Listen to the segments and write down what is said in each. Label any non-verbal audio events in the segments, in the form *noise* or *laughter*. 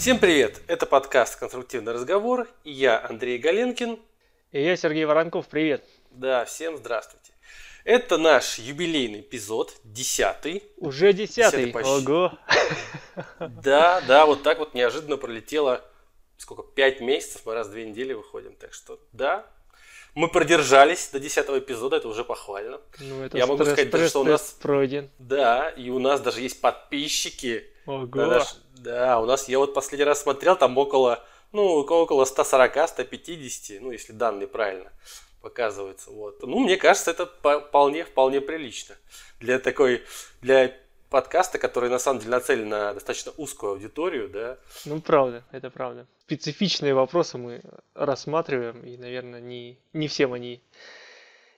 Всем привет! Это подкаст «Конструктивный разговор» и я, Андрей Галенкин. И я, Сергей Воронков. Привет! Да, всем здравствуйте. Это наш юбилейный эпизод, десятый. Уже десятый? Ого! Да, да, вот так вот неожиданно пролетело, сколько, пять месяцев, мы раз в две недели выходим. Так что, да, мы продержались до десятого эпизода, это уже похвально. Ну, это Я могу сказать, стресс, что у нас пройден. Да, и у нас даже есть подписчики. Ого. наш... Да, у нас, я вот последний раз смотрел, там около, ну, около 140-150, ну, если данные правильно показываются. Вот. Ну, мне кажется, это вполне, вполне прилично. Для такой, для подкаста, который на самом деле нацелен на достаточно узкую аудиторию, да. Ну, правда, это правда. Специфичные вопросы мы рассматриваем, и, наверное, не, не всем они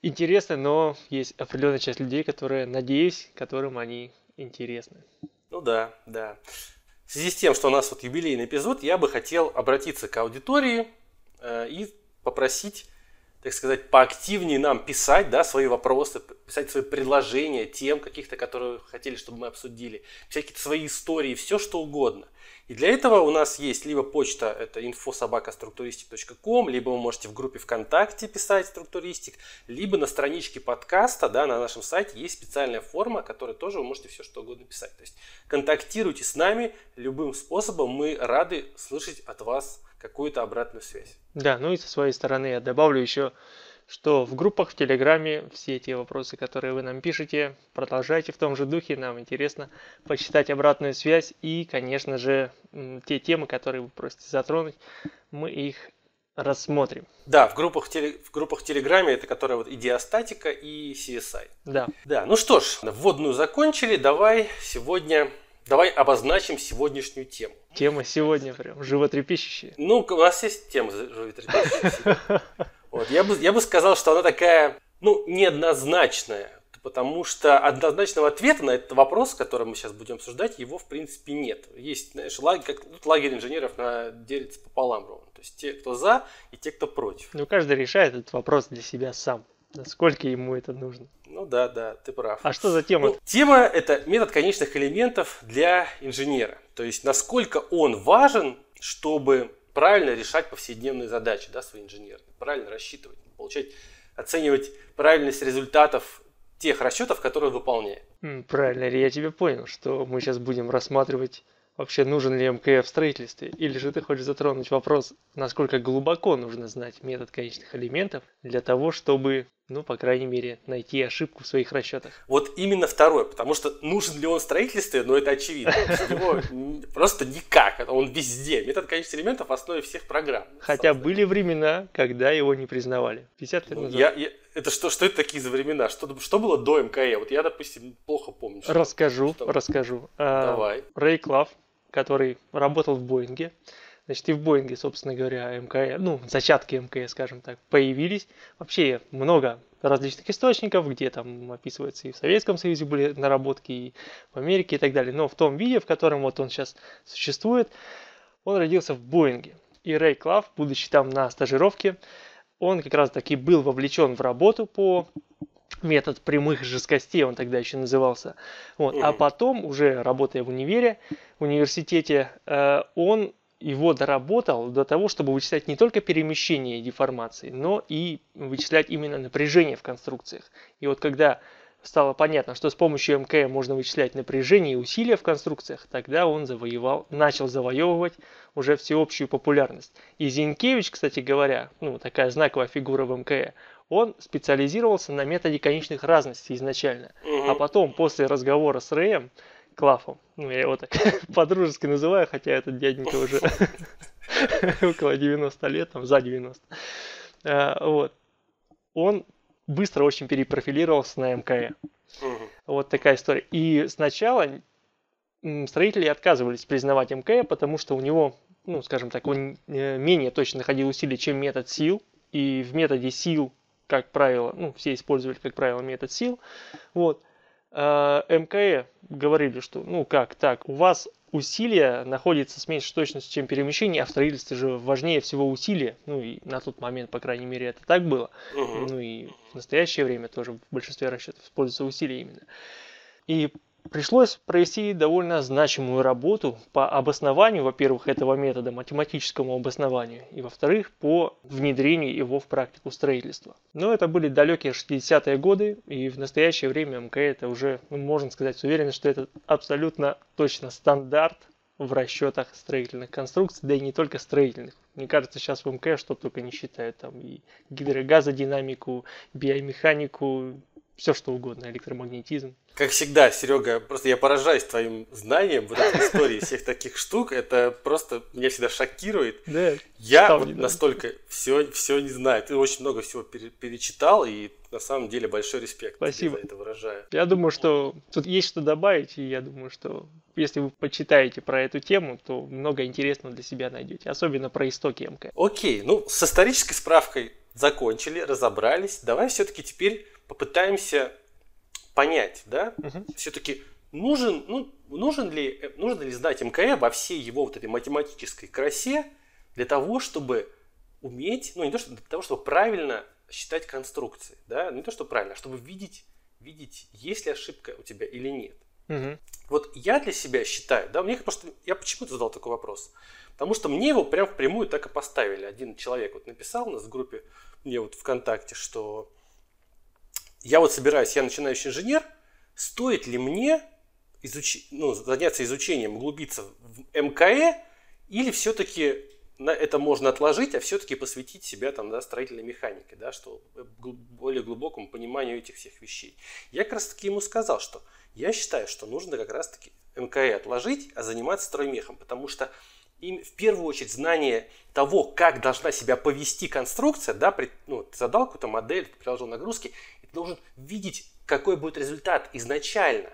интересны, но есть определенная часть людей, которые, надеюсь, которым они интересны. Ну да, да. В связи с тем, что у нас вот юбилейный эпизод, я бы хотел обратиться к аудитории э, и попросить так сказать, поактивнее нам писать да, свои вопросы, писать свои предложения тем каких-то, которые хотели, чтобы мы обсудили, какие-то свои истории, все что угодно. И для этого у нас есть либо почта, это infosobakastructuristic.com, либо вы можете в группе ВКонтакте писать структуристик, либо на страничке подкаста, да, на нашем сайте есть специальная форма, которой тоже вы можете все что угодно писать. То есть контактируйте с нами любым способом, мы рады слышать от вас какую-то обратную связь. Да, ну и со своей стороны я добавлю еще, что в группах в Телеграме все те вопросы, которые вы нам пишете, продолжайте в том же духе, нам интересно почитать обратную связь и, конечно же, те темы, которые вы просите затронуть, мы их рассмотрим. Да, в группах, теле, в группах Телеграме, это которая вот идеостатика и CSI. Да. Да, ну что ж, вводную закончили, давай сегодня Давай обозначим сегодняшнюю тему. Тема сегодня прям животрепещущая. Ну, у нас есть тема животрепещущая. *laughs* Вот. Я, бы, я бы сказал, что она такая, ну, неоднозначная. Потому что однозначного ответа на этот вопрос, который мы сейчас будем обсуждать, его в принципе нет. Есть, знаешь, лагерь, как, тут лагерь инженеров на, делится пополам ровно. То есть те, кто за, и те, кто против. Ну, каждый решает этот вопрос для себя сам. Насколько ему это нужно. Ну да, да, ты прав. А что за тема? Ну, тема – это метод конечных элементов для инженера. То есть, насколько он важен, чтобы правильно решать повседневные задачи, да, свои инженеры, правильно рассчитывать, получать, оценивать правильность результатов тех расчетов, которые выполняет. Правильно я тебя понял, что мы сейчас будем рассматривать вообще нужен ли МКФ в строительстве, или же ты хочешь затронуть вопрос, насколько глубоко нужно знать метод конечных элементов для того, чтобы, ну, по крайней мере, найти ошибку в своих расчетах. Вот именно второе, потому что нужен ли он в строительстве, ну, это очевидно. Его просто никак, он везде. Метод конечных элементов в основе всех программ. Хотя были времена, когда его не признавали. 50 лет ну, назад. Это что, что это такие за времена? Что, что было до МКЭ? Вот я, допустим, плохо помню. Расскажу, расскажу. А, Давай. Рэй Клав, который работал в Боинге. Значит, и в Боинге, собственно говоря, МКС, ну, зачатки МКС, скажем так, появились. Вообще много различных источников, где там описывается и в Советском Союзе были наработки, и в Америке и так далее. Но в том виде, в котором вот он сейчас существует, он родился в Боинге. И Рэй Клав, будучи там на стажировке, он как раз таки был вовлечен в работу по метод прямых жесткостей, он тогда еще назывался. Вот. А потом, уже работая в универе, в университете, э, он его доработал до того, чтобы вычислять не только перемещение деформации, но и вычислять именно напряжение в конструкциях. И вот когда стало понятно, что с помощью МК можно вычислять напряжение и усилия в конструкциях, тогда он завоевал, начал завоевывать уже всеобщую популярность. И Зинкевич, кстати говоря, ну, такая знаковая фигура в МК, он специализировался на методе конечных разностей изначально. Угу. А потом, после разговора с Рэем, Клафом, ну я его так *laughs* по-дружески называю, хотя этот дяденька уже *laughs* около 90 лет, там за 90. А, вот. Он быстро очень перепрофилировался на МКЭ. Вот такая история. И сначала строители отказывались признавать МКЭ, потому что у него, ну, скажем так, он э, менее точно находил усилия, чем метод сил. И в методе сил как правило, ну, все использовали, как правило, метод сил. Вот. А МКЭ говорили, что, ну, как так, у вас усилия находятся с меньшей точностью, чем перемещение, а в строительстве же важнее всего усилия. Ну, и на тот момент, по крайней мере, это так было. Угу. Ну, и в настоящее время тоже в большинстве расчетов используются усилия именно. И пришлось провести довольно значимую работу по обоснованию, во-первых, этого метода, математическому обоснованию, и, во-вторых, по внедрению его в практику строительства. Но это были далекие 60-е годы, и в настоящее время МК это уже, ну, можно сказать с что это абсолютно точно стандарт в расчетах строительных конструкций, да и не только строительных. Мне кажется, сейчас в МК что только не считают, там и гидрогазодинамику, биомеханику, все что угодно, электромагнетизм. Как всегда, Серега, просто я поражаюсь твоим знанием в этой истории всех таких штук. Это просто меня всегда шокирует. Да, я вот настолько все, все не знаю. Ты очень много всего перечитал, и на самом деле большой респект Спасибо. тебе за это выражаю. Я думаю, что тут есть что добавить, и я думаю, что если вы почитаете про эту тему, то много интересного для себя найдете, особенно про истоки МК. Окей, ну с исторической справкой закончили, разобрались. Давай все-таки теперь попытаемся понять, да, угу. все-таки нужен, ну, нужен ли, нужно ли знать МКЭ во всей его вот этой математической красе для того, чтобы уметь, ну не то, что для того, чтобы правильно считать конструкции, да, не то, что правильно, а чтобы видеть, видеть, есть ли ошибка у тебя или нет. Угу. Вот я для себя считаю, да, мне просто, я почему-то задал такой вопрос, потому что мне его прям впрямую так и поставили. Один человек вот написал у нас в группе, мне вот ВКонтакте, что я вот собираюсь, я начинающий инженер, стоит ли мне изуч... ну, заняться изучением, углубиться в МКЭ, или все-таки на это можно отложить, а все-таки посвятить себя там, да, строительной механике, да, что более глубокому пониманию этих всех вещей. Я как раз таки ему сказал, что я считаю, что нужно как раз таки МКЭ отложить, а заниматься строймехом, потому что им в первую очередь знание того, как должна себя повести конструкция, да, при, ну, ты задал какую-то модель, ты приложил нагрузки, должен видеть, какой будет результат изначально.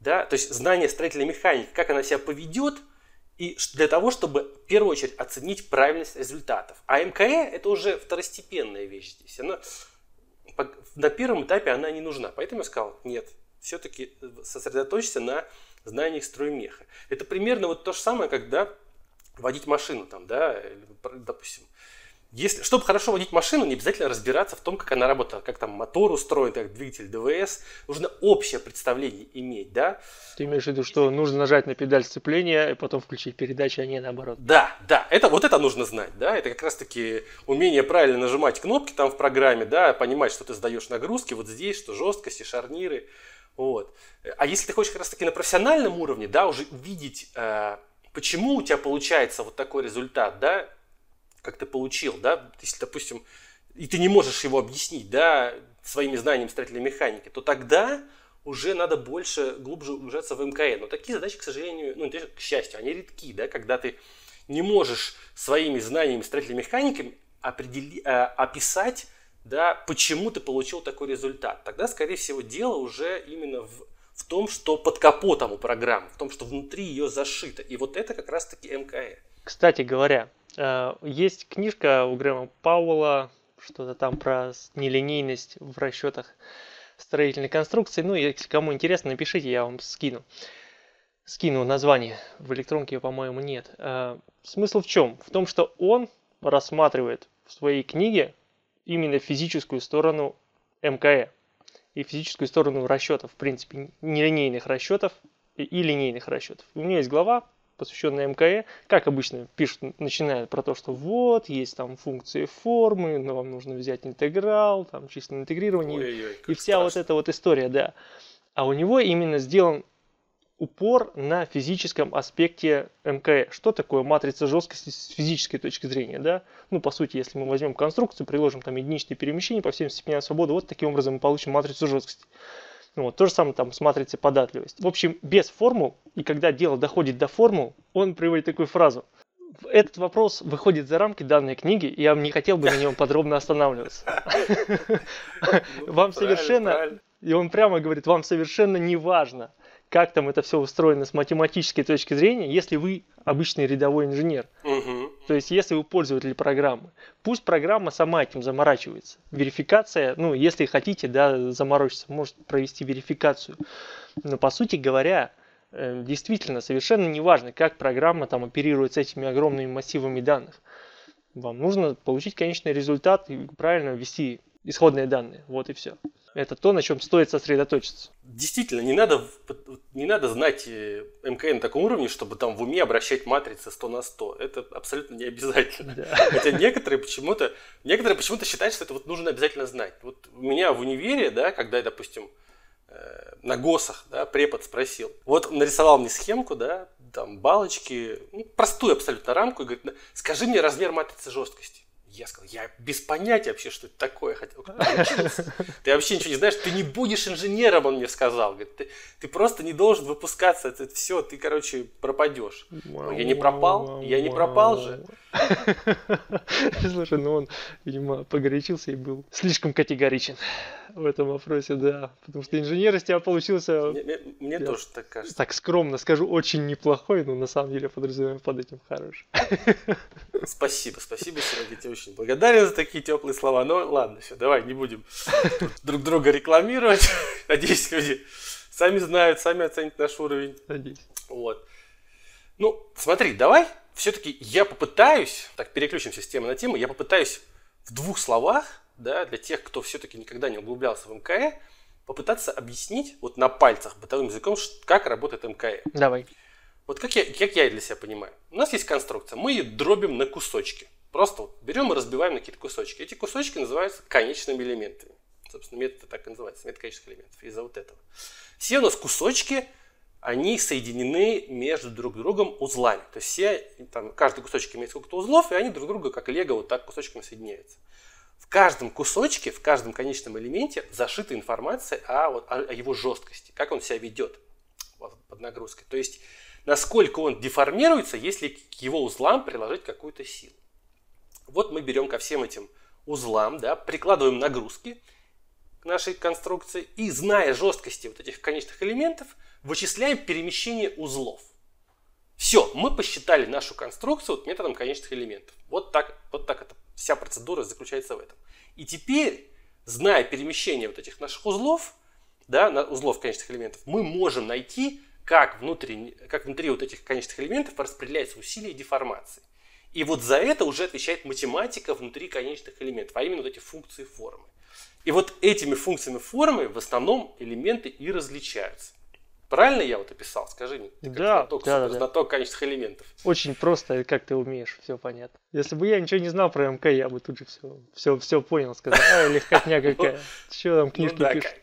Да? То есть знание строительной механики, как она себя поведет, и для того, чтобы в первую очередь оценить правильность результатов. А МКЭ это уже второстепенная вещь здесь. Она, на первом этапе она не нужна. Поэтому я сказал, нет, все-таки сосредоточься на знаниях строймеха. Это примерно вот то же самое, когда водить машину, там, да, допустим, если, чтобы хорошо водить машину, не обязательно разбираться в том, как она работает, как там мотор устроен, как двигатель ДВС. Нужно общее представление иметь, да? Ты имеешь в виду, что нужно нажать на педаль сцепления и потом включить передачи, а не наоборот? Да, да, это, вот это нужно знать, да? Это как раз-таки умение правильно нажимать кнопки там в программе, да, понимать, что ты сдаешь нагрузки вот здесь, что жесткости, шарниры, вот. А если ты хочешь как раз-таки на профессиональном уровне, да, уже видеть, э, почему у тебя получается вот такой результат, да, как ты получил, да, если, допустим, и ты не можешь его объяснить, да, своими знаниями строительной механики, то тогда уже надо больше, глубже углубляться в МКН. Но такие задачи, к сожалению, ну, к счастью, они редки, да, когда ты не можешь своими знаниями строительной механики определи, а, описать, да, почему ты получил такой результат. Тогда, скорее всего, дело уже именно в, в том, что под капотом у программы, в том, что внутри ее зашито. И вот это как раз-таки МКЭ. Кстати говоря, Э, есть книжка у Грэма Пауэлла, что-то там про нелинейность в расчетах строительной конструкции. Ну, если кому интересно, напишите, я вам скину. Скину название. В электронке, по-моему, нет. Э, смысл в чем? В том, что он рассматривает в своей книге именно физическую сторону МКЭ и физическую сторону расчетов, в принципе, нелинейных расчетов и линейных расчетов. У меня есть глава посвященная МКЭ, как обычно пишут, начинают про то, что вот, есть там функции формы, но вам нужно взять интеграл, там численное интегрирование, Ой-ой, и вся страшно. вот эта вот история, да. А у него именно сделан упор на физическом аспекте МКЭ. Что такое матрица жесткости с физической точки зрения, да? Ну, по сути, если мы возьмем конструкцию, приложим там единичные перемещения по всем степеням свободы, вот таким образом мы получим матрицу жесткости. Ну, вот, то же самое там с матрицей податливости. В общем, без формул, и когда дело доходит до формул, он приводит такую фразу. Этот вопрос выходит за рамки данной книги, и я не хотел бы на нем подробно останавливаться. *laughs* Вам совершенно... И он прямо говорит, вам совершенно не важно, как там это все устроено с математической точки зрения, если вы обычный рядовой инженер. То есть, если вы пользователь программы, пусть программа сама этим заморачивается. Верификация, ну, если хотите, да, заморочиться, может провести верификацию. Но, по сути говоря, э, действительно, совершенно не важно, как программа там оперирует с этими огромными массивами данных. Вам нужно получить конечный результат и правильно ввести исходные данные. Вот и все. Это то, на чем стоит сосредоточиться. Действительно, не надо, не надо знать э, МКН на таком уровне, чтобы там в уме обращать матрицы 100 на 100. Это абсолютно не обязательно. Да. *laughs* Хотя некоторые почему-то, некоторые почему-то считают, что это вот нужно обязательно знать. Вот у меня в универе, да, когда я, допустим, э, на ГОСах, да, препод спросил. Вот нарисовал мне схемку, да, там балочки, ну, простую абсолютно рамку, и говорит, скажи мне размер матрицы жесткости. Я сказал, я без понятия вообще, что это такое. Хотел, ты вообще ничего не знаешь, ты не будешь инженером, он мне сказал. Говорит, ты, ты просто не должен выпускаться, это все, ты, короче, пропадешь. Я не пропал, я не пропал же. *laughs* Слушай, ну он, видимо, погорячился и был слишком категоричен в этом вопросе, да. Потому что инженер из тебя получился... Мне, мне, мне я, тоже так кажется. Так скромно скажу, очень неплохой, но на самом деле подразумеваем под этим хороший. Спасибо, спасибо, Серега, я тебе очень благодарен за такие теплые слова. Но ладно, все, давай не будем *laughs* друг друга рекламировать. *laughs* Надеюсь, люди сами знают, сами оценят наш уровень. Надеюсь. Вот. Ну, смотри, давай все-таки я попытаюсь, так переключимся с темы на тему, я попытаюсь в двух словах да, для тех, кто все-таки никогда не углублялся в МКЭ, попытаться объяснить вот на пальцах бытовым языком, как работает МКЭ. Давай. Вот как я, как я для себя понимаю. У нас есть конструкция, мы ее дробим на кусочки. Просто вот берем и разбиваем на какие-то кусочки. Эти кусочки называются конечными элементами. Собственно, метод так и называется, метод конечных элементов, из-за вот этого. Все у нас кусочки, они соединены между друг другом узлами. То есть все, там, каждый кусочек имеет сколько-то узлов, и они друг друга, как лего, вот так кусочками соединяются. В каждом кусочке, в каждом конечном элементе зашита информация о, о, о его жесткости, как он себя ведет под нагрузкой. То есть, насколько он деформируется, если к его узлам приложить какую-то силу. Вот мы берем ко всем этим узлам, да, прикладываем нагрузки к нашей конструкции и, зная жесткости вот этих конечных элементов, вычисляем перемещение узлов. Все, мы посчитали нашу конструкцию вот методом конечных элементов. Вот так, вот так это Вся процедура заключается в этом. И теперь, зная перемещение вот этих наших узлов, да, узлов конечных элементов, мы можем найти, как внутри, как внутри вот этих конечных элементов распределяются усилия и деформации. И вот за это уже отвечает математика внутри конечных элементов, а именно вот эти функции формы. И вот этими функциями формы в основном элементы и различаются. Правильно я вот описал? Скажи мне. Ты да, знаток, да, да, знаток конечных элементов. Очень просто, как ты умеешь, все понятно. Если бы я ничего не знал про МК, я бы тут же все, все, все понял, сказал, а, *laughs* легкотня какая. Че там книжки ну, да, пишут?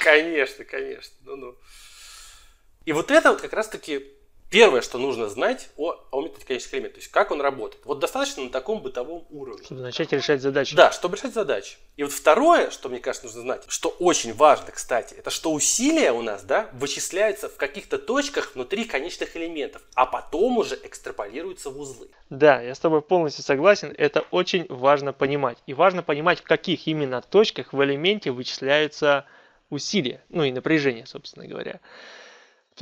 Конечно, конечно. Ну-ну. И вот это вот как раз-таки Первое, что нужно знать о, о методе конечных элементов, то есть как он работает. Вот достаточно на таком бытовом уровне. Чтобы начать решать задачи. Да, чтобы решать задачи. И вот второе, что мне кажется нужно знать, что очень важно, кстати, это что усилия у нас да, вычисляются в каких-то точках внутри конечных элементов, а потом уже экстраполируются в узлы. Да, я с тобой полностью согласен. Это очень важно понимать. И важно понимать, в каких именно точках в элементе вычисляются усилия, ну и напряжение, собственно говоря.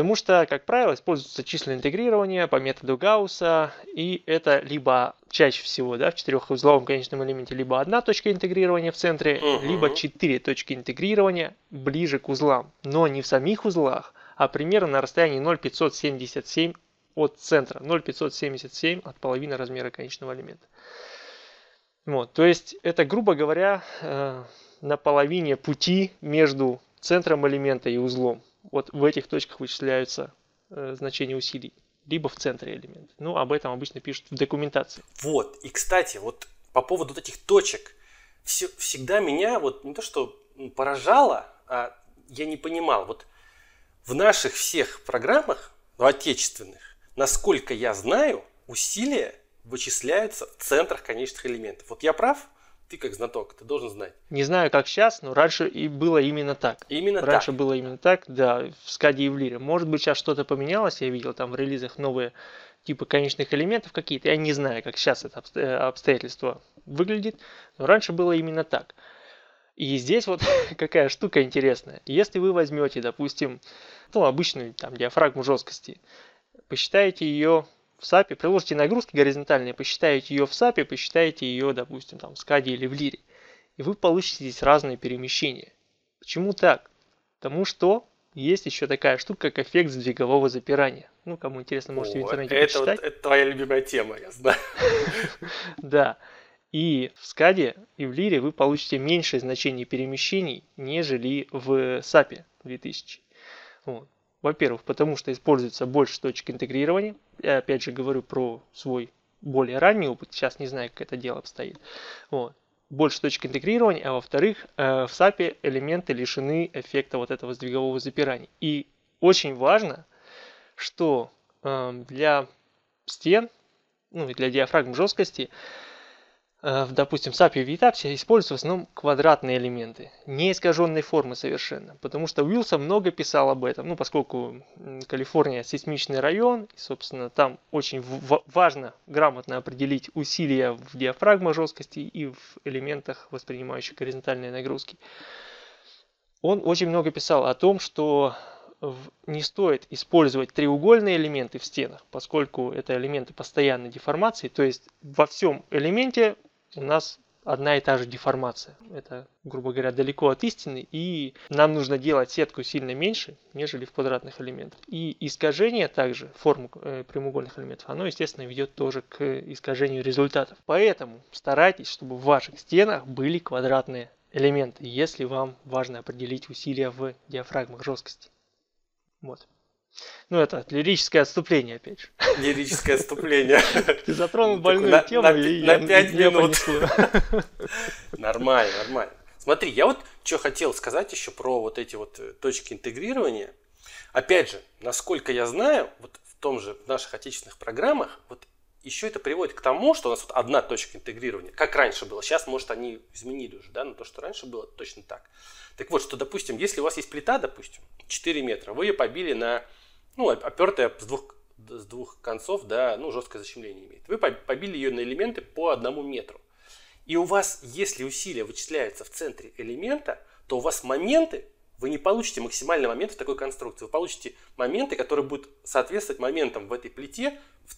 Потому что, как правило, используется численное интегрирование по методу Гаусса, и это либо чаще всего да, в четырехузловом конечном элементе либо одна точка интегрирования в центре, uh-huh. либо четыре точки интегрирования ближе к узлам, но не в самих узлах, а примерно на расстоянии 0,577 от центра, 0,577 от половины размера конечного элемента. Вот, то есть это, грубо говоря, э, на половине пути между центром элемента и узлом вот в этих точках вычисляются э, значения усилий, либо в центре элемента. Ну, об этом обычно пишут в документации. Вот, и кстати, вот по поводу вот этих точек, все, всегда меня вот не то что поражало, а я не понимал, вот в наших всех программах, ну, отечественных, насколько я знаю, усилия вычисляются в центрах конечных элементов. Вот я прав? Ты как знаток, ты должен знать. Не знаю, как сейчас, но раньше и было именно так. Именно раньше так. было именно так, да, в скаде и в лире. Может быть, сейчас что-то поменялось, я видел там в релизах новые типы конечных элементов какие-то. Я не знаю, как сейчас это э, обстоятельство выглядит, но раньше было именно так. И здесь вот *laughs* какая штука интересная. Если вы возьмете, допустим, ну, обычную там диафрагму жесткости, посчитаете ее в SAP, приложите нагрузки горизонтальные, посчитаете ее в SAP, посчитаете ее, допустим, там, в SCAD или в лире. И вы получите здесь разные перемещения. Почему так? Потому что есть еще такая штука, как эффект сдвигового запирания. Ну, кому интересно, можете О, в интернете это почитать. Вот, это твоя любимая тема, я знаю. *laughs* Да. И в скаде и в лире вы получите меньшее значение перемещений, нежели в SAP 2000. Вот. Во-первых, потому что используется больше точек интегрирования. Я опять же говорю про свой более ранний опыт, сейчас не знаю, как это дело обстоит. Вот. Больше точек интегрирования, а во-вторых, э, в SAP элементы лишены эффекта вот этого сдвигового запирания. И очень важно, что э, для стен, ну и для диафрагм жесткости, в, допустим, SAP и VTAPS используются в основном квадратные элементы, не искаженной формы совершенно. Потому что Уилсон много писал об этом, ну, поскольку Калифорния сейсмичный район, и, собственно, там очень важно грамотно определить усилия в диафрагма жесткости и в элементах, воспринимающих горизонтальные нагрузки. Он очень много писал о том, что не стоит использовать треугольные элементы в стенах, поскольку это элементы постоянной деформации, то есть во всем элементе у нас одна и та же деформация. Это, грубо говоря, далеко от истины, и нам нужно делать сетку сильно меньше, нежели в квадратных элементах. И искажение также форму э, прямоугольных элементов, оно, естественно, ведет тоже к искажению результатов. Поэтому старайтесь, чтобы в ваших стенах были квадратные элементы, если вам важно определить усилия в диафрагмах жесткости. Вот. Ну, это лирическое отступление, опять же. Лирическое отступление. *laughs* Ты затронул больную тему, и на я, 5 минут. *laughs* Нормально, нормально. Смотри, я вот что хотел сказать еще про вот эти вот э, точки интегрирования. Опять же, насколько я знаю, вот в том же в наших отечественных программах, вот еще это приводит к тому, что у нас вот одна точка интегрирования, как раньше было. Сейчас, может, они изменили уже, да, но то, что раньше было, точно так. Так вот, что, допустим, если у вас есть плита, допустим, 4 метра, вы ее побили на ну, опертая с двух, с двух концов, да, ну, жесткое защемление имеет. Вы побили ее на элементы по одному метру. И у вас, если усилие вычисляется в центре элемента, то у вас моменты, вы не получите максимальный момент в такой конструкции. Вы получите моменты, которые будут соответствовать моментам в этой плите в,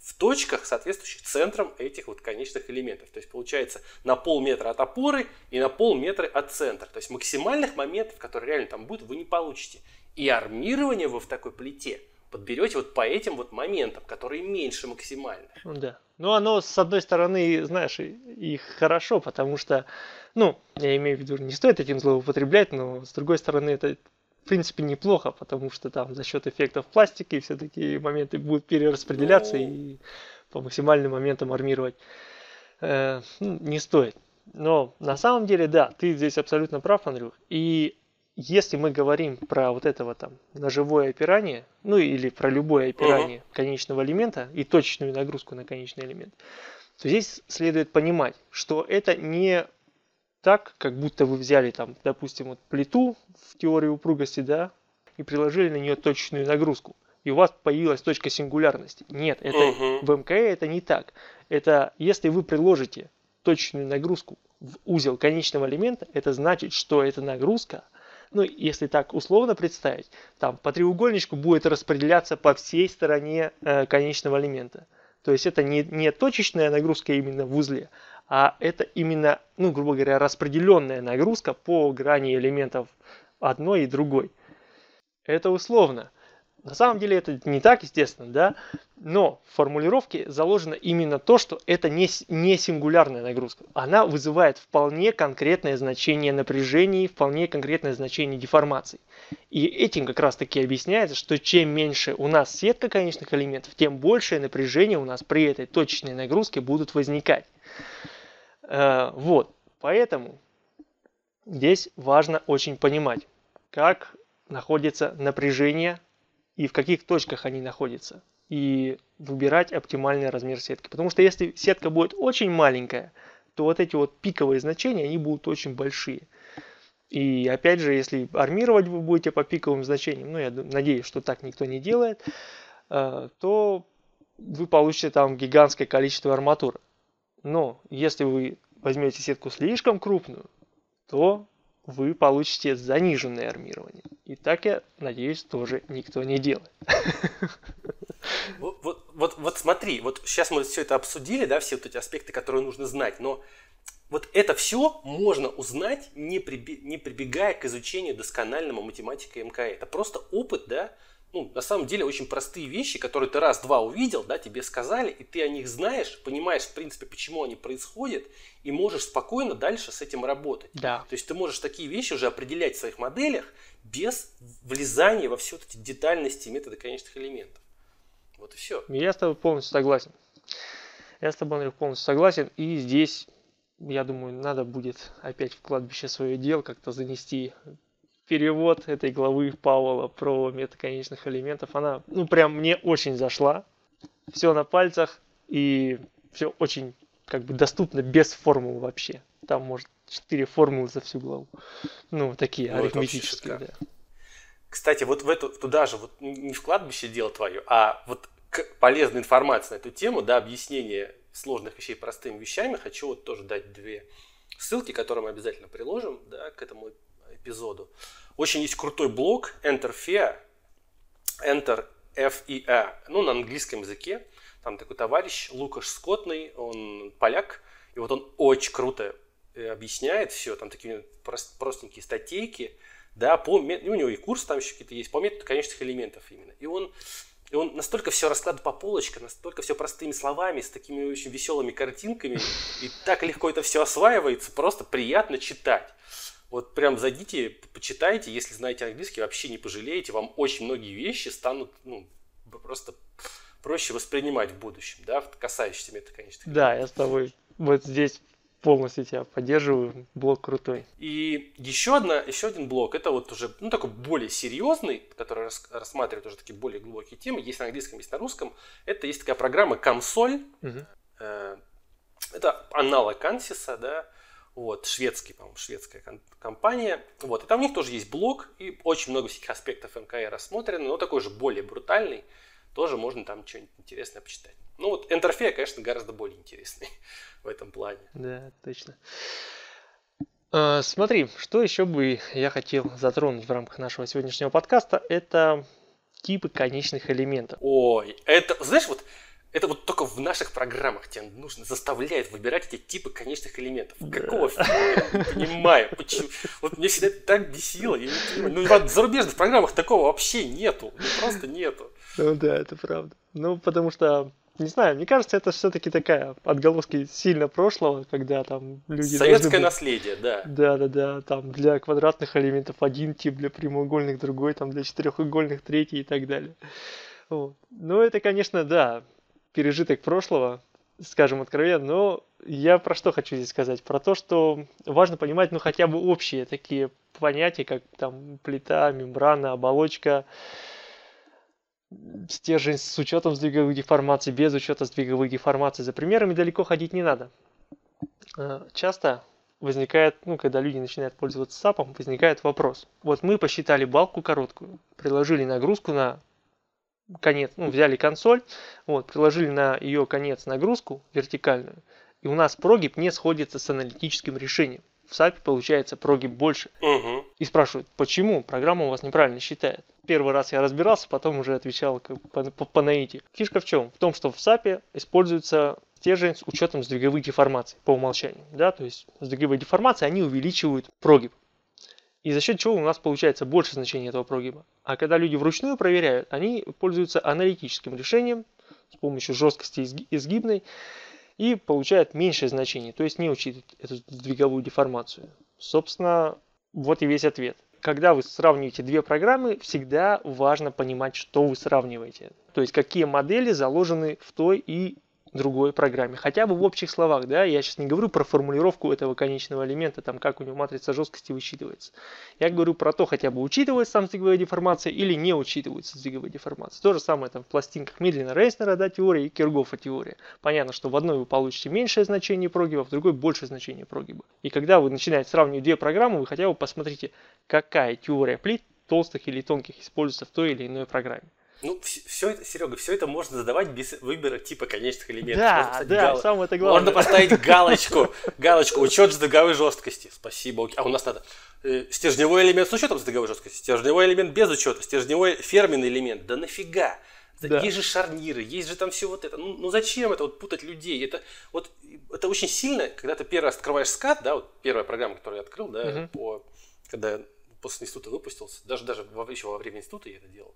в точках, соответствующих центрам этих вот конечных элементов. То есть получается на полметра от опоры и на полметра от центра. То есть максимальных моментов, которые реально там будут, вы не получите. И армирование вы в такой плите подберете вот по этим вот моментам, которые меньше максимально. Ну да. Ну, оно, с одной стороны, знаешь, и хорошо, потому что, ну, я имею в виду, не стоит этим злоупотреблять, но, с другой стороны, это, в принципе, неплохо, потому что там за счет эффектов пластики все-таки моменты будут перераспределяться ну... и по максимальным моментам армировать э, ну, не стоит. Но на самом деле, да, ты здесь абсолютно прав, Андрюх. И если мы говорим про вот этого там ножевое опирание, ну или про любое опирание uh-huh. конечного элемента и точечную нагрузку на конечный элемент, то здесь следует понимать, что это не так, как будто вы взяли там, допустим, вот плиту в теории упругости, да, и приложили на нее точечную нагрузку. И у вас появилась точка сингулярности. Нет, это uh-huh. в МКЭ это не так. Это если вы приложите точечную нагрузку в узел конечного элемента, это значит, что эта нагрузка ну, если так условно представить, там по треугольничку будет распределяться по всей стороне э, конечного элемента. То есть это не, не точечная нагрузка именно в узле, а это именно, ну, грубо говоря, распределенная нагрузка по грани элементов одной и другой. Это условно. На самом деле это не так, естественно, да, но в формулировке заложено именно то, что это не, не сингулярная нагрузка. Она вызывает вполне конкретное значение напряжений, вполне конкретное значение деформаций. И этим как раз таки объясняется, что чем меньше у нас сетка конечных элементов, тем большее напряжение у нас при этой точечной нагрузке будут возникать. Э, вот, поэтому здесь важно очень понимать, как находится напряжение и в каких точках они находятся. И выбирать оптимальный размер сетки. Потому что если сетка будет очень маленькая, то вот эти вот пиковые значения, они будут очень большие. И опять же, если армировать вы будете по пиковым значениям, ну я надеюсь, что так никто не делает, э, то вы получите там гигантское количество арматуры. Но если вы возьмете сетку слишком крупную, то вы получите заниженное армирование. И так, я надеюсь, тоже никто не делает. *laughs* Вот, вот, вот, смотри, вот сейчас мы все это обсудили, да, все вот эти аспекты, которые нужно знать, но вот это все можно узнать, не, приби, не прибегая к изучению досконального математика МК. Это просто опыт, да, ну, на самом деле очень простые вещи, которые ты раз-два увидел, да, тебе сказали, и ты о них знаешь, понимаешь, в принципе, почему они происходят, и можешь спокойно дальше с этим работать. Да. То есть ты можешь такие вещи уже определять в своих моделях без влезания во все эти детальности метода конечных элементов. Вот и все. Я с тобой полностью согласен. Я с тобой, Андрей, полностью согласен. И здесь, я думаю, надо будет опять в кладбище свое дело как-то занести перевод этой главы Пауэлла про метод конечных элементов. Она, ну, прям мне очень зашла. Все на пальцах и все очень как бы доступно без формул вообще. Там может четыре формулы за всю главу. Ну, такие ну, арифметические, да. Кстати, вот в эту, туда же, вот не в кладбище дело твое, а вот полезной информации на эту тему, да, объяснение сложных вещей простыми вещами, хочу вот тоже дать две ссылки, которые мы обязательно приложим, да, к этому эпизоду. Очень есть крутой блог Enter FEA, Enter F E A, ну, на английском языке. Там такой товарищ Лукаш Скотный, он поляк, и вот он очень круто э, объясняет все, там такие простенькие статейки, да, по, у него и курс там еще какие-то есть, по методу конечных элементов именно. И он, и он настолько все раскладывает по полочкам, настолько все простыми словами, с такими очень веселыми картинками, и так легко это все осваивается, просто приятно читать. Вот прям зайдите, почитайте, если знаете английский, вообще не пожалеете, вам очень многие вещи станут ну, просто проще воспринимать в будущем, да, касающиеся метода, конечно. Да, я с тобой вот здесь полностью тебя поддерживаю, блок крутой. И еще, одна, еще один блок, это вот уже, ну, такой более серьезный, который рас, рассматривает уже такие более глубокие темы, есть на английском, есть на русском. Это есть такая программа Комсоль, угу. это аналог Ансиса, да, вот, шведский, по-моему, шведская компания. Вот, и там у них тоже есть блог, и очень много всяких аспектов МКР рассмотрено, но такой же более брутальный, тоже можно там что-нибудь интересное почитать. Ну вот Энтерфея, конечно, гораздо более интересный *laughs* в этом плане. Да, точно. А, смотри, что еще бы я хотел затронуть в рамках нашего сегодняшнего подкаста, это типы конечных элементов. Ой, это, знаешь, вот это вот только в наших программах тебе нужно заставляет выбирать эти типы конечных элементов. Да. Какого фига? Я не понимаю. Почему? Вот мне всегда так бесило. Я не понимаю. Ну, в зарубежных программах такого вообще нету. Ну, просто нету. Ну да, это правда. Ну, потому что не знаю, мне кажется, это все-таки такая отголоски сильно прошлого, когда там люди... Советское быть... наследие, да. Да, да, да. Там для квадратных элементов один тип, для прямоугольных другой, там для четырехугольных третий и так далее. Вот. Ну, это, конечно, да, пережиток прошлого, скажем откровенно, но я про что хочу здесь сказать? Про то, что важно понимать, ну, хотя бы общие такие понятия, как там плита, мембрана, оболочка, стержень с учетом сдвиговых деформаций, без учета сдвиговых деформаций. За примерами далеко ходить не надо. А, часто возникает, ну, когда люди начинают пользоваться САПом, возникает вопрос. Вот мы посчитали балку короткую, приложили нагрузку на конец, ну, взяли консоль, вот, приложили на ее конец нагрузку вертикальную, и у нас прогиб не сходится с аналитическим решением. В SAP получается прогиб больше. Угу. И спрашивают, почему программа у вас неправильно считает. Первый раз я разбирался, потом уже отвечал как по, по, по наитию. Фишка в чем? В том, что в SAP используется стержень с учетом сдвиговых деформаций по умолчанию. Да? То есть сдвиговые деформации, они увеличивают прогиб. И за счет чего у нас получается больше значения этого прогиба. А когда люди вручную проверяют, они пользуются аналитическим решением с помощью жесткости изгибной и получают меньшее значение, то есть не учитывают эту сдвиговую деформацию. Собственно, вот и весь ответ. Когда вы сравниваете две программы, всегда важно понимать, что вы сравниваете. То есть какие модели заложены в той и другой программе. Хотя бы в общих словах, да, я сейчас не говорю про формулировку этого конечного элемента, там как у него матрица жесткости высчитывается. Я говорю про то, хотя бы учитывается там сдвиговая деформация или не учитывается сдвиговая деформация. То же самое там в пластинках Мидлина Рейснера, да, теория и Киргофа теория. Понятно, что в одной вы получите меньшее значение прогиба, в другой большее значение прогиба. И когда вы начинаете сравнивать две программы, вы хотя бы посмотрите, какая теория плит толстых или тонких используется в той или иной программе. Ну, все это, Серега, все это можно задавать без выбора типа конечных элементов. Да, да, гал... самое это главное. Можно поставить галочку, галочку, учет сдвиговой жесткости. Спасибо, а у нас надо э, стержневой элемент с учетом сдвиговой жесткости, стержневой элемент без учета, стержневой ферменный элемент. Да нафига? Да. Есть же шарниры, есть же там все вот это. Ну, ну зачем это вот путать людей? Это вот это очень сильно, когда ты первый раз открываешь скат, да, вот первая программа, которую я открыл, да, угу. по, когда после института выпустился, даже даже во, еще во время института я это делал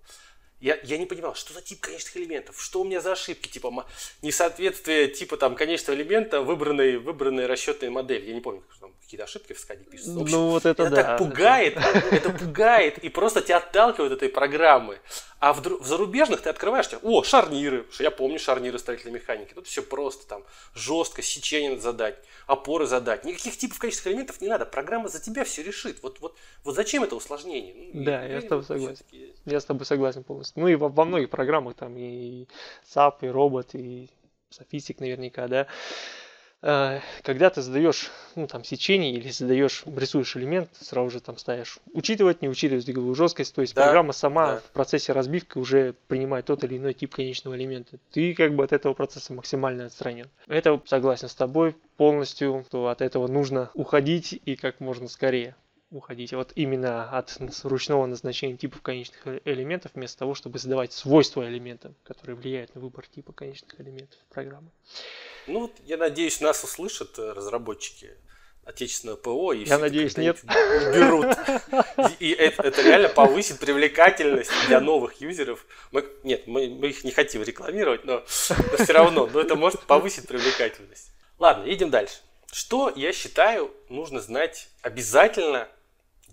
я, я не понимал, что за тип конечных элементов, что у меня за ошибки, типа несоответствие типа там конечного элемента выбранной, выбранной расчетной модели. Я не помню, что там какие-то ошибки в скаде пишутся. Ну вот это, это да. так пугает, это пугает и просто тебя отталкивает этой программы. А в, в зарубежных ты открываешь, тебя, о, шарниры, я помню шарниры строительной механики. Тут все просто там жестко, сечение надо задать, опоры задать. Никаких типов количественных элементов не надо. Программа за тебя все решит. Вот, вот, вот зачем это усложнение? Ну, да, я, я с тобой согласен. Я с тобой согласен полностью. Ну и во, во многих программах там и SAP, и робот, и софистик наверняка, да. Э, когда ты задаешь ну, там, сечение или задаешь, рисуешь элемент, сразу же там ставишь учитывать, не учитывать двиговую жесткость, то есть да, программа сама да. в процессе разбивки уже принимает тот или иной тип конечного элемента. Ты как бы от этого процесса максимально отстранен. Это согласен с тобой полностью, что от этого нужно уходить и как можно скорее уходить вот именно от ручного назначения типов конечных э, элементов, вместо того, чтобы задавать свойства элементам, которые влияют на выбор типа конечных элементов программы. Ну, вот я надеюсь, нас услышат э, разработчики отечественного ПО. И я надеюсь, нет. Берут. И, это, это реально повысит привлекательность для новых юзеров. Мы, нет, мы, мы их не хотим рекламировать, но, но все равно, но это может повысить привлекательность. Ладно, едем дальше. Что, я считаю, нужно знать обязательно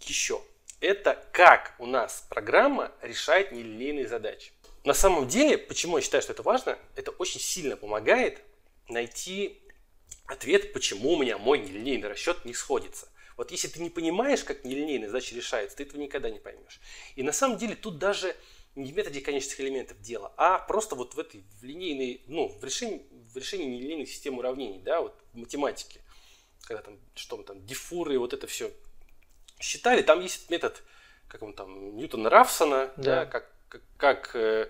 еще. Это как у нас программа решает нелинейные задачи. На самом деле, почему я считаю, что это важно, это очень сильно помогает найти ответ, почему у меня мой нелинейный расчет не сходится. Вот если ты не понимаешь, как нелинейные задачи решаются, ты этого никогда не поймешь. И на самом деле тут даже не в методе конечных элементов дело, а просто вот в этой в линейной, ну, в решении, в решении нелинейных систем уравнений, да, вот в математике, когда там, что там, дифуры, вот это все считали, там есть метод, как он там, Ньютона Рафсона, да. да, как, как, как э,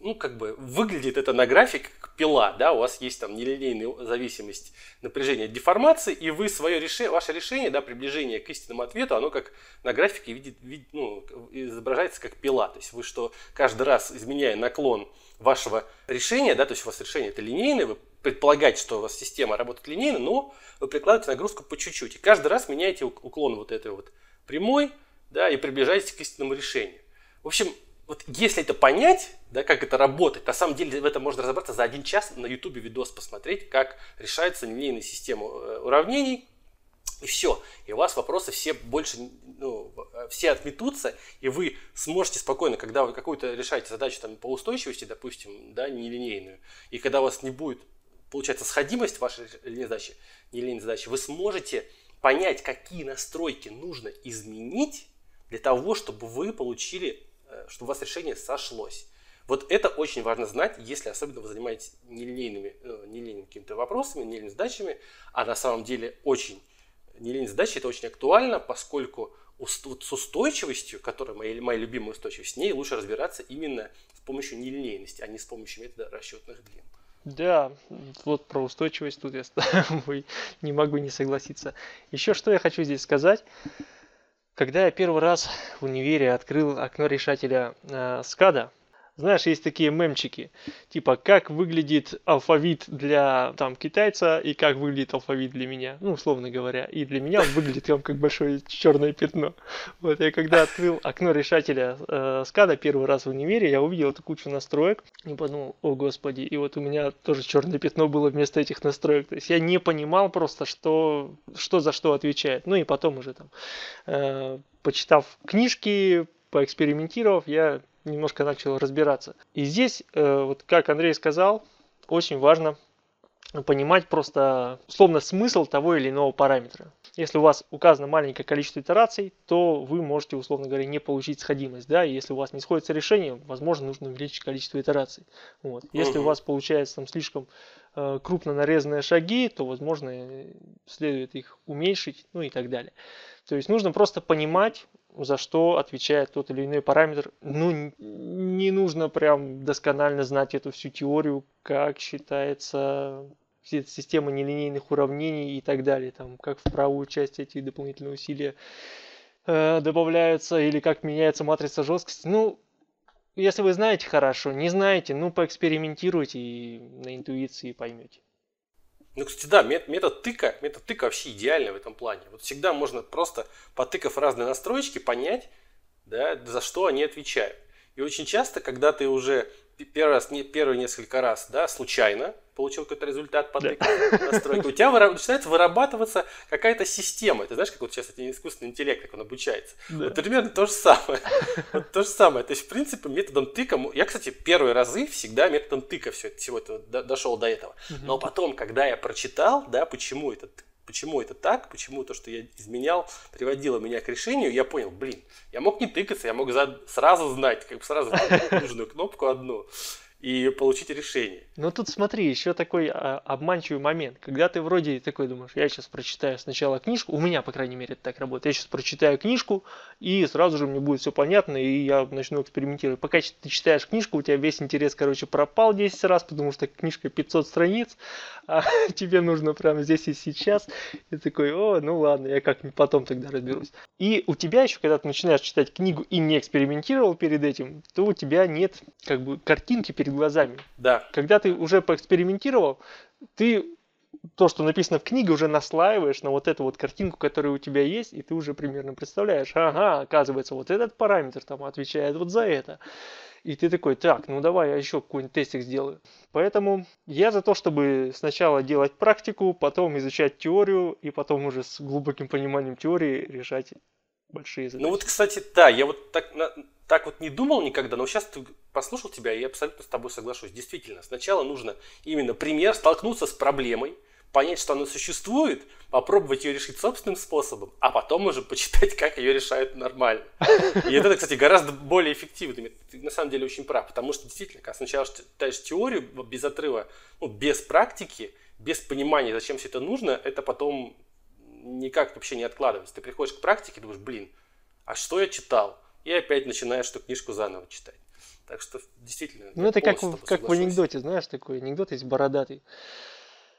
ну, как бы выглядит это на графике как пила, да, у вас есть там нелинейная зависимость напряжения от деформации, и вы свое решение, ваше решение, да, приближение к истинному ответу, оно как на графике видит, видит, ну, изображается как пила, то есть вы что, каждый раз изменяя наклон вашего решения, да, то есть у вас решение это линейное, вы предполагаете, что у вас система работает линейно, но вы прикладываете нагрузку по чуть-чуть, и каждый раз меняете уклон вот этой вот прямой, да, и приближаетесь к истинному решению. В общем, вот если это понять, да, как это работает, на самом деле в этом можно разобраться за один час на YouTube видос посмотреть, как решается линейная система э, уравнений, и все. И у вас вопросы все больше, ну, все отметутся, и вы сможете спокойно, когда вы какую-то решаете задачу там, по устойчивости, допустим, да, нелинейную, и когда у вас не будет, получается, сходимость вашей линейной задачи, нелинейной задачи, вы сможете понять, какие настройки нужно изменить для того, чтобы вы получили Э, чтобы у вас решение сошлось. Вот это очень важно знать, если особенно вы занимаетесь нелинейными, э, нелинейными какими-то вопросами, нелинейными задачами, а на самом деле очень нелинейные задачи это очень актуально, поскольку с устойчивостью, которая моя, моя любимая устойчивость, с ней лучше разбираться именно с помощью нелинейности, а не с помощью метода расчетных длин. Да, вот про устойчивость тут я *laughs* не могу не согласиться. Еще что я хочу здесь сказать. Когда я первый раз в универе открыл окно решателя э, SCADA, знаешь, есть такие мемчики, типа, как выглядит алфавит для там китайца и как выглядит алфавит для меня, ну, условно говоря. И для меня он выглядит там как большое черное пятно. Вот я когда открыл окно решателя э, SCADA первый раз в универе, я увидел эту кучу настроек и подумал, о господи, и вот у меня тоже черное пятно было вместо этих настроек. То есть я не понимал просто, что, что за что отвечает. Ну и потом уже там, э, почитав книжки, поэкспериментировав, я немножко начал разбираться. И здесь, э, вот как Андрей сказал, очень важно понимать просто условно смысл того или иного параметра. Если у вас указано маленькое количество итераций, то вы можете, условно говоря, не получить сходимость. Да? И если у вас не сходится решение, возможно, нужно увеличить количество итераций. Вот. Если у вас получается там слишком э, крупно нарезанные шаги, то, возможно, следует их уменьшить, ну и так далее. То есть нужно просто понимать, за что отвечает тот или иной параметр. Ну, не нужно прям досконально знать эту всю теорию, как считается система нелинейных уравнений и так далее, там, как в правую часть эти дополнительные усилия э, добавляются или как меняется матрица жесткости. Ну, Если вы знаете хорошо, не знаете, ну поэкспериментируйте и на интуиции поймете. Ну, кстати, да, метод тыка, метод тыка вообще идеальный в этом плане. Вот всегда можно просто, потыкав разные настройки, понять, да, за что они отвечают. И очень часто, когда ты уже первый раз, не, первые несколько раз, да, случайно получил какой-то результат по да. настройке, у тебя выра- начинает вырабатываться какая-то система. Ты знаешь, как вот сейчас это искусственный интеллект, как он обучается. Да. Вот примерно то же самое. Вот то же самое. То есть, в принципе, методом тыка... Я, кстати, первые разы всегда методом тыка все, всего этого дошел до этого. Но потом, когда я прочитал, да, почему это почему это так, почему то, что я изменял, приводило меня к решению, я понял, блин, я мог не тыкаться, я мог за, сразу знать, как бы сразу нужную кнопку одну и получить решение. Ну тут смотри, еще такой а, обманчивый момент. Когда ты вроде такой думаешь, я сейчас прочитаю сначала книжку, у меня, по крайней мере, это так работает. Я сейчас прочитаю книжку, и сразу же мне будет все понятно, и я начну экспериментировать. Пока ты читаешь книжку, у тебя весь интерес, короче, пропал 10 раз, потому что книжка 500 страниц, а *laughs* тебе нужно прямо здесь и сейчас. И такой, о, ну ладно, я как-нибудь потом тогда разберусь. И у тебя еще, когда ты начинаешь читать книгу и не экспериментировал перед этим, то у тебя нет как бы картинки перед глазами. Да. Когда ты уже поэкспериментировал, ты то, что написано в книге, уже наслаиваешь на вот эту вот картинку, которая у тебя есть, и ты уже примерно представляешь, ага, оказывается, вот этот параметр там отвечает вот за это. И ты такой, так, ну давай я еще какой-нибудь тестик сделаю. Поэтому я за то, чтобы сначала делать практику, потом изучать теорию, и потом уже с глубоким пониманием теории решать большие задачи. Ну вот, кстати, да, я вот так, на, так вот не думал никогда, но сейчас ты послушал тебя, и я абсолютно с тобой соглашусь. Действительно, сначала нужно именно пример, столкнуться с проблемой, понять, что она существует, попробовать ее решить собственным способом, а потом уже почитать, как ее решают нормально. И это, кстати, гораздо более эффективно. Ты на самом деле очень прав, потому что действительно, когда сначала читаешь теорию без отрыва, ну, без практики, без понимания, зачем все это нужно, это потом никак вообще не откладывается. Ты приходишь к практике думаешь, блин, а что я читал? И опять начинаешь эту книжку заново читать. Так что действительно. Ну это как, как в анекдоте, знаешь, такой анекдот есть бородатый.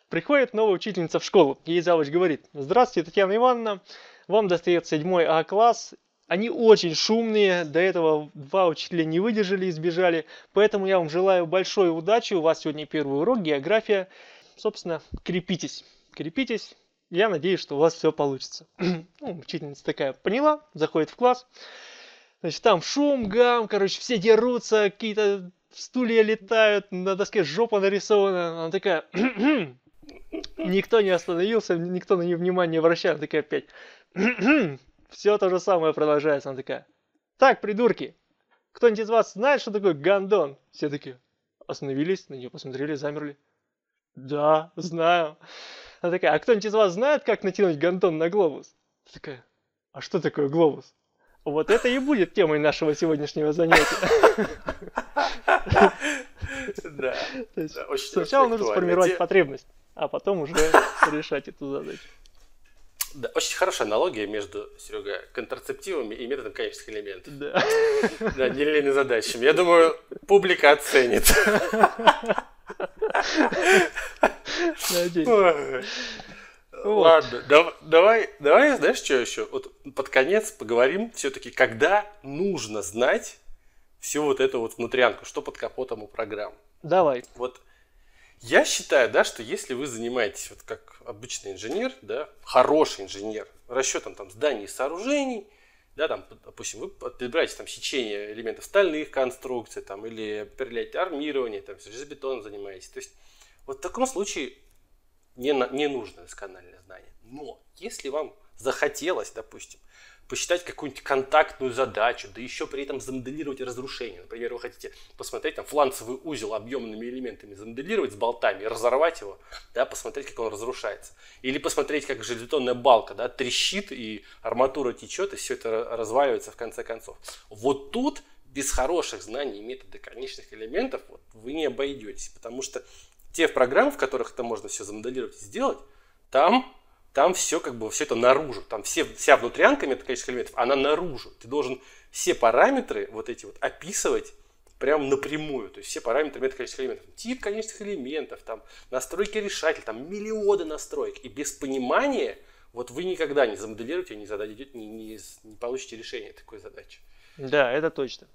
Приходит новая учительница в школу. Ей завуч говорит, здравствуйте, Татьяна Ивановна, вам достается седьмой А-класс. Они очень шумные, до этого два учителя не выдержали и сбежали. Поэтому я вам желаю большой удачи. У вас сегодня первый урок, география. Собственно, крепитесь. Крепитесь. Я надеюсь, что у вас все получится. *clears throat* ну, учительница такая поняла, заходит в класс. Значит, там шум, гам, короче, все дерутся, какие-то стулья летают, на доске жопа нарисована. Она такая, *clears throat* Никто не остановился, никто на нее внимание не обращал. Она такая опять. *clears throat* Все то же самое продолжается. Она такая. Так, придурки, кто-нибудь из вас знает, что такое гандон? Все такие остановились, на нее посмотрели, замерли. Да, знаю. Она такая, а кто-нибудь из вас знает, как натянуть гандон на глобус? Она такая, а что такое глобус? Вот это и будет темой нашего сегодняшнего занятия. Да. Сначала нужно сформировать потребность а потом уже решать эту задачу. Да, очень хорошая аналогия между, Серега, контрацептивами и методом конечных элементов. Да. Да, нелинейными задачами. Я думаю, публика оценит. Надеюсь. Ладно, давай, давай, знаешь, что еще? Вот под конец поговорим все-таки, когда нужно знать всю вот эту вот внутрянку, что под капотом у программ. Давай. Вот я считаю, да, что если вы занимаетесь вот как обычный инженер, да, хороший инженер, расчетом там зданий и сооружений, да, там, допустим, вы подбираете там сечение элементов стальных конструкций, там, или определяете армирование, там, железобетоном занимаетесь. То есть, вот в таком случае не, не нужно доскональное знание. Но если вам захотелось, допустим, посчитать какую-нибудь контактную задачу, да еще при этом замоделировать разрушение. Например, вы хотите посмотреть там фланцевый узел объемными элементами, замоделировать с болтами, разорвать его, да, посмотреть, как он разрушается. Или посмотреть, как железобетонная балка да, трещит, и арматура течет, и все это разваливается в конце концов. Вот тут без хороших знаний метода конечных элементов вот, вы не обойдетесь, потому что те программы, в которых это можно все замоделировать и сделать, там там все как бы все это наружу, там все, вся внутрянка метаконечных элементов, она наружу. Ты должен все параметры вот эти вот описывать прям напрямую, то есть все параметры метаконечных элементов, тип конечных элементов, там настройки решатель, там миллионы настроек, и без понимания вот вы никогда не замоделируете, не зададите, не, не, не получите решение такой задачи. Да, это точно.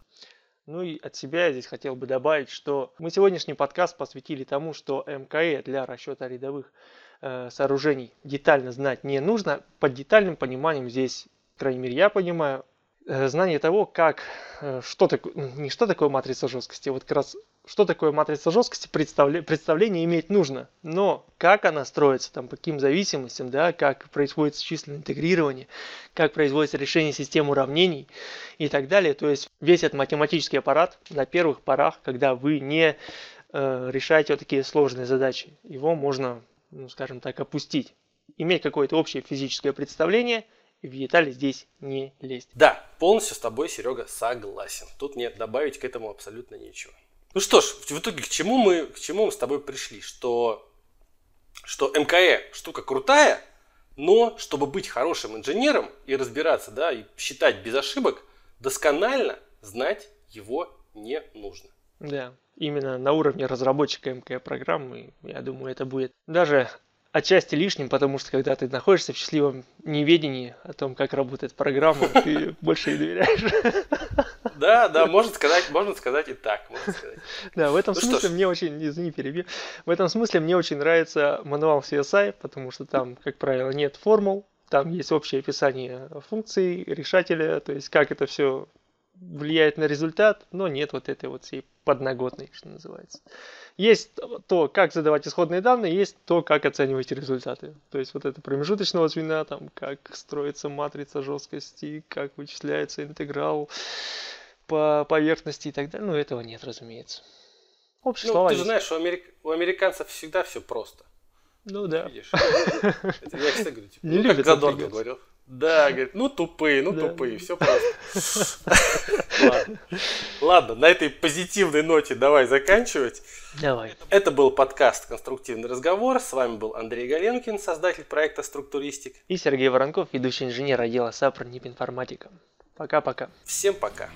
Ну и от себя я здесь хотел бы добавить, что мы сегодняшний подкаст посвятили тому, что МКЭ для расчета рядовых э, сооружений детально знать не нужно. Под детальным пониманием здесь, по крайней мере, я понимаю, э, знание того, как, э, что такое, не что такое матрица жесткости, а вот как раз что такое матрица жесткости, представле, представление иметь нужно. Но как она строится, там, по каким зависимостям, да, как происходит численное интегрирование, как производится решение систем уравнений и так далее. То есть весь этот математический аппарат на первых порах, когда вы не э, решаете вот такие сложные задачи, его можно, ну, скажем так, опустить. Иметь какое-то общее физическое представление – в детали здесь не лезть. Да, полностью с тобой, Серега, согласен. Тут нет добавить к этому абсолютно ничего. Ну что ж, в итоге к чему мы, к чему мы с тобой пришли? Что, что МКЭ штука крутая, но чтобы быть хорошим инженером и разбираться, да, и считать без ошибок, досконально знать его не нужно. Да, именно на уровне разработчика МК программы, я думаю, это будет даже отчасти лишним, потому что когда ты находишься в счастливом неведении о том, как работает программа, ты *laughs* больше ей доверяешь. Да, да, можно сказать, можно сказать и так. Сказать. Да, в этом ну смысле мне очень, извини, перебью, в этом смысле мне очень нравится мануал CSI, потому что там, как правило, нет формул, там есть общее описание функций, решателя, то есть как это все влияет на результат, но нет вот этой вот всей подноготной, что называется. Есть то, как задавать исходные данные, есть то, как оценивать результаты. То есть вот это промежуточного звена, там, как строится матрица жесткости, как вычисляется интеграл по поверхности и так далее. Ну, этого нет, разумеется. Общие ну, слова ты же знаешь, у, америк... у американцев всегда все просто. Ну да. Видишь? Это я всегда говорю, типа, Не ну, как Задорно говорил. Да, говорит, ну тупые, ну да. тупые, все просто. Ладно. Ладно, на этой позитивной ноте давай заканчивать. Давай. Это был подкаст «Конструктивный разговор». С вами был Андрей Галенкин, создатель проекта «Структуристик». И Сергей Воронков, ведущий инженер отдела САПР НИП Информатика. Пока-пока. Всем пока.